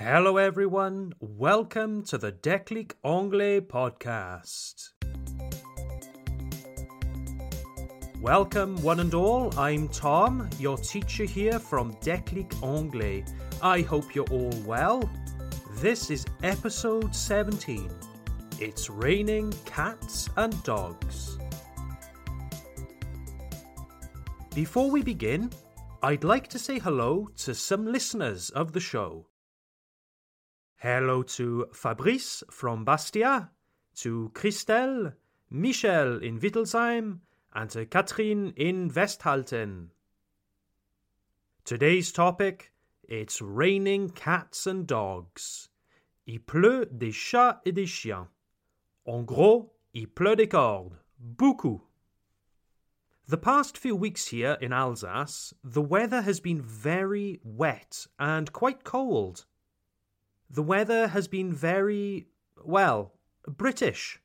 Hello, everyone. Welcome to the Declic Anglais podcast. Welcome, one and all. I'm Tom, your teacher here from Declic Anglais. I hope you're all well. This is episode 17. It's raining cats and dogs. Before we begin, I'd like to say hello to some listeners of the show. Hello to Fabrice from Bastia, to Christelle, Michel in Wittelsheim, and to Katrin in Westhalten. Today's topic it's raining cats and dogs. Il pleut des chats et des chiens. En gros, il pleut des cordes. Beaucoup. The past few weeks here in Alsace, the weather has been very wet and quite cold. The weather has been very, well, British.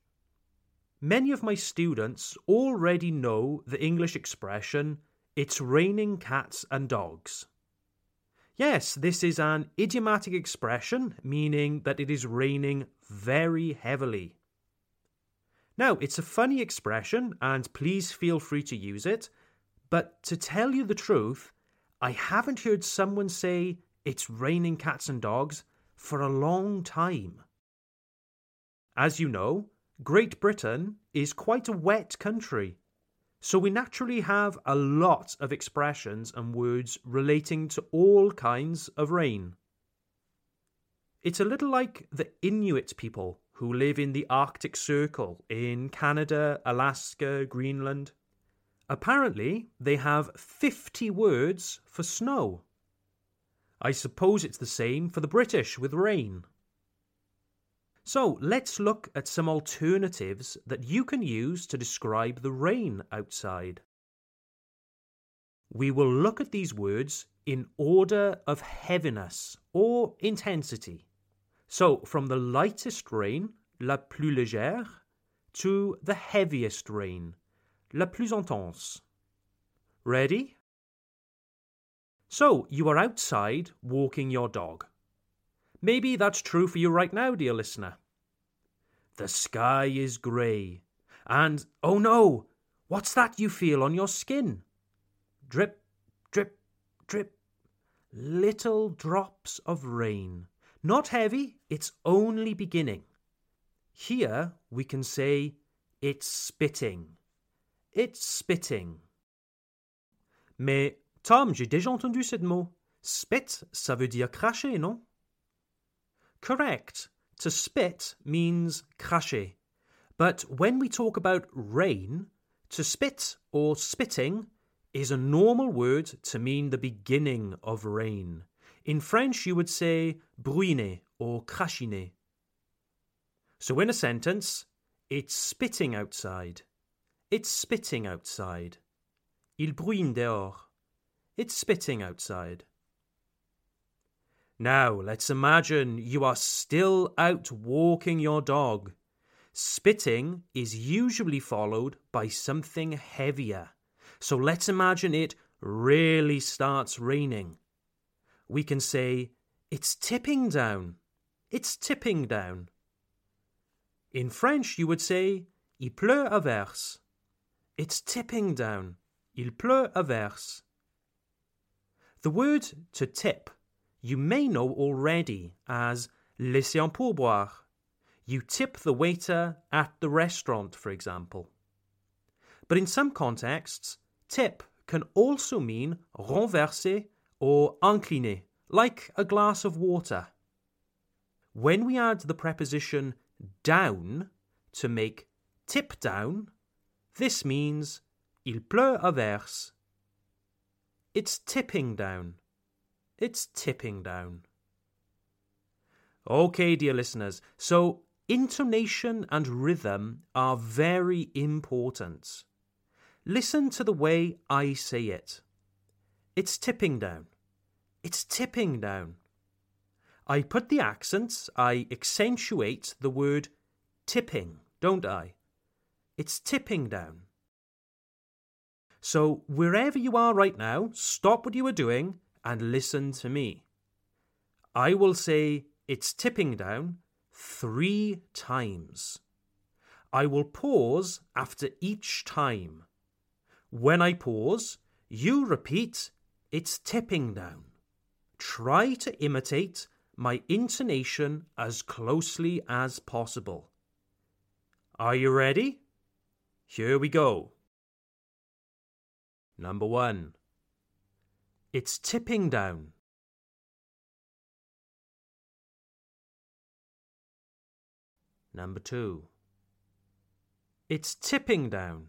Many of my students already know the English expression, it's raining cats and dogs. Yes, this is an idiomatic expression meaning that it is raining very heavily. Now, it's a funny expression, and please feel free to use it, but to tell you the truth, I haven't heard someone say it's raining cats and dogs for a long time. As you know, Great Britain is quite a wet country, so we naturally have a lot of expressions and words relating to all kinds of rain. It's a little like the Inuit people who live in the Arctic Circle in Canada, Alaska, Greenland. Apparently, they have 50 words for snow. I suppose it's the same for the British with rain. So let's look at some alternatives that you can use to describe the rain outside. We will look at these words in order of heaviness or intensity. So, from the lightest rain, la plus légère, to the heaviest rain, la plus intense. Ready? So, you are outside walking your dog. Maybe that's true for you right now, dear listener. The sky is grey, and oh no, what's that you feel on your skin? Drip, drip, drip. Little drops of rain not heavy, it's only beginning. Here we can say it's spitting. It's spitting. Mais Tom, j'ai déjà entendu ce mot. Spit, ça veut dire cracher, non? Correct. To spit means cracher. But when we talk about rain, to spit or spitting is a normal word to mean the beginning of rain. In French, you would say bruiner or crachiner. So in a sentence, it's spitting outside. It's spitting outside. Il bruine dehors. It's spitting outside. Now, let's imagine you are still out walking your dog. Spitting is usually followed by something heavier. So let's imagine it really starts raining we can say, It's tipping down. It's tipping down. In French, you would say, Il pleut à verse. It's tipping down. Il pleut à verse. The word to tip you may know already as laisser un pourboire. You tip the waiter at the restaurant, for example. But in some contexts, tip can also mean renverser or incliner, like a glass of water. When we add the preposition down to make tip down, this means il pleut à verse. It's tipping down. It's tipping down. Okay, dear listeners, so intonation and rhythm are very important. Listen to the way I say it. It's tipping down. It's tipping down. I put the accents, I accentuate the word tipping, don't I? It's tipping down. So, wherever you are right now, stop what you are doing and listen to me. I will say it's tipping down three times. I will pause after each time. When I pause, you repeat, it's tipping down. Try to imitate my intonation as closely as possible. Are you ready? Here we go. Number one. It's tipping down. Number two. It's tipping down.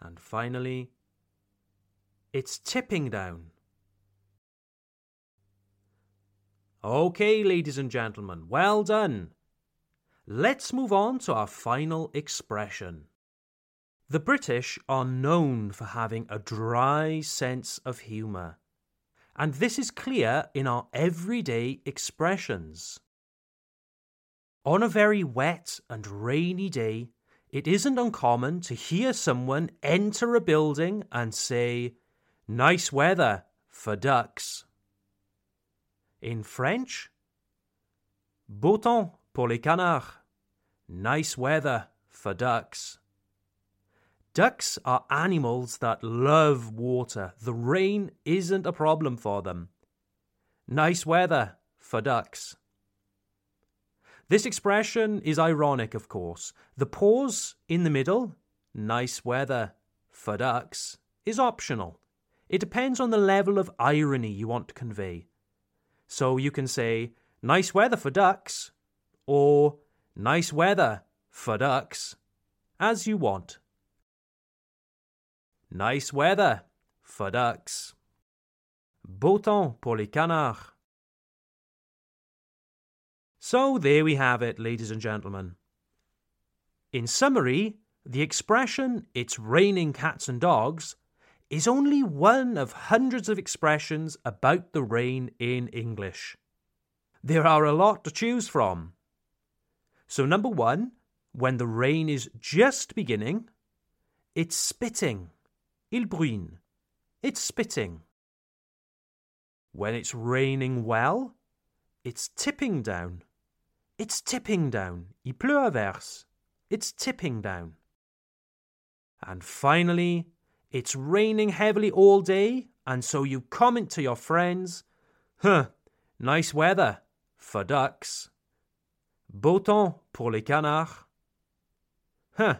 And finally, it's tipping down. Okay, ladies and gentlemen, well done. Let's move on to our final expression. The British are known for having a dry sense of humour, and this is clear in our everyday expressions. On a very wet and rainy day, it isn't uncommon to hear someone enter a building and say, Nice weather for ducks. In French, beau temps pour les canards. Nice weather for ducks. Ducks are animals that love water. The rain isn't a problem for them. Nice weather for ducks. This expression is ironic, of course. The pause in the middle, nice weather for ducks, is optional. It depends on the level of irony you want to convey. So you can say, nice weather for ducks, or nice weather for ducks, as you want. Nice weather for ducks. Beau temps pour les canards. So there we have it, ladies and gentlemen. In summary, the expression, it's raining cats and dogs, is only one of hundreds of expressions about the rain in English. There are a lot to choose from. So, number one, when the rain is just beginning, it's spitting. Il bruine. It's spitting. When it's raining well, it's tipping down. It's tipping down. Il pleut à verse. It's tipping down. And finally, it's raining heavily all day, and so you comment to your friends, Huh, nice weather for ducks. Beau temps pour les canards. Huh,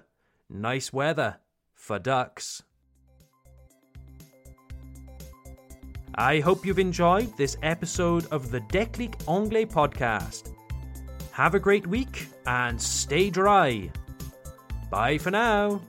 nice weather for ducks. I hope you've enjoyed this episode of the Déclic Anglais podcast. Have a great week and stay dry. Bye for now.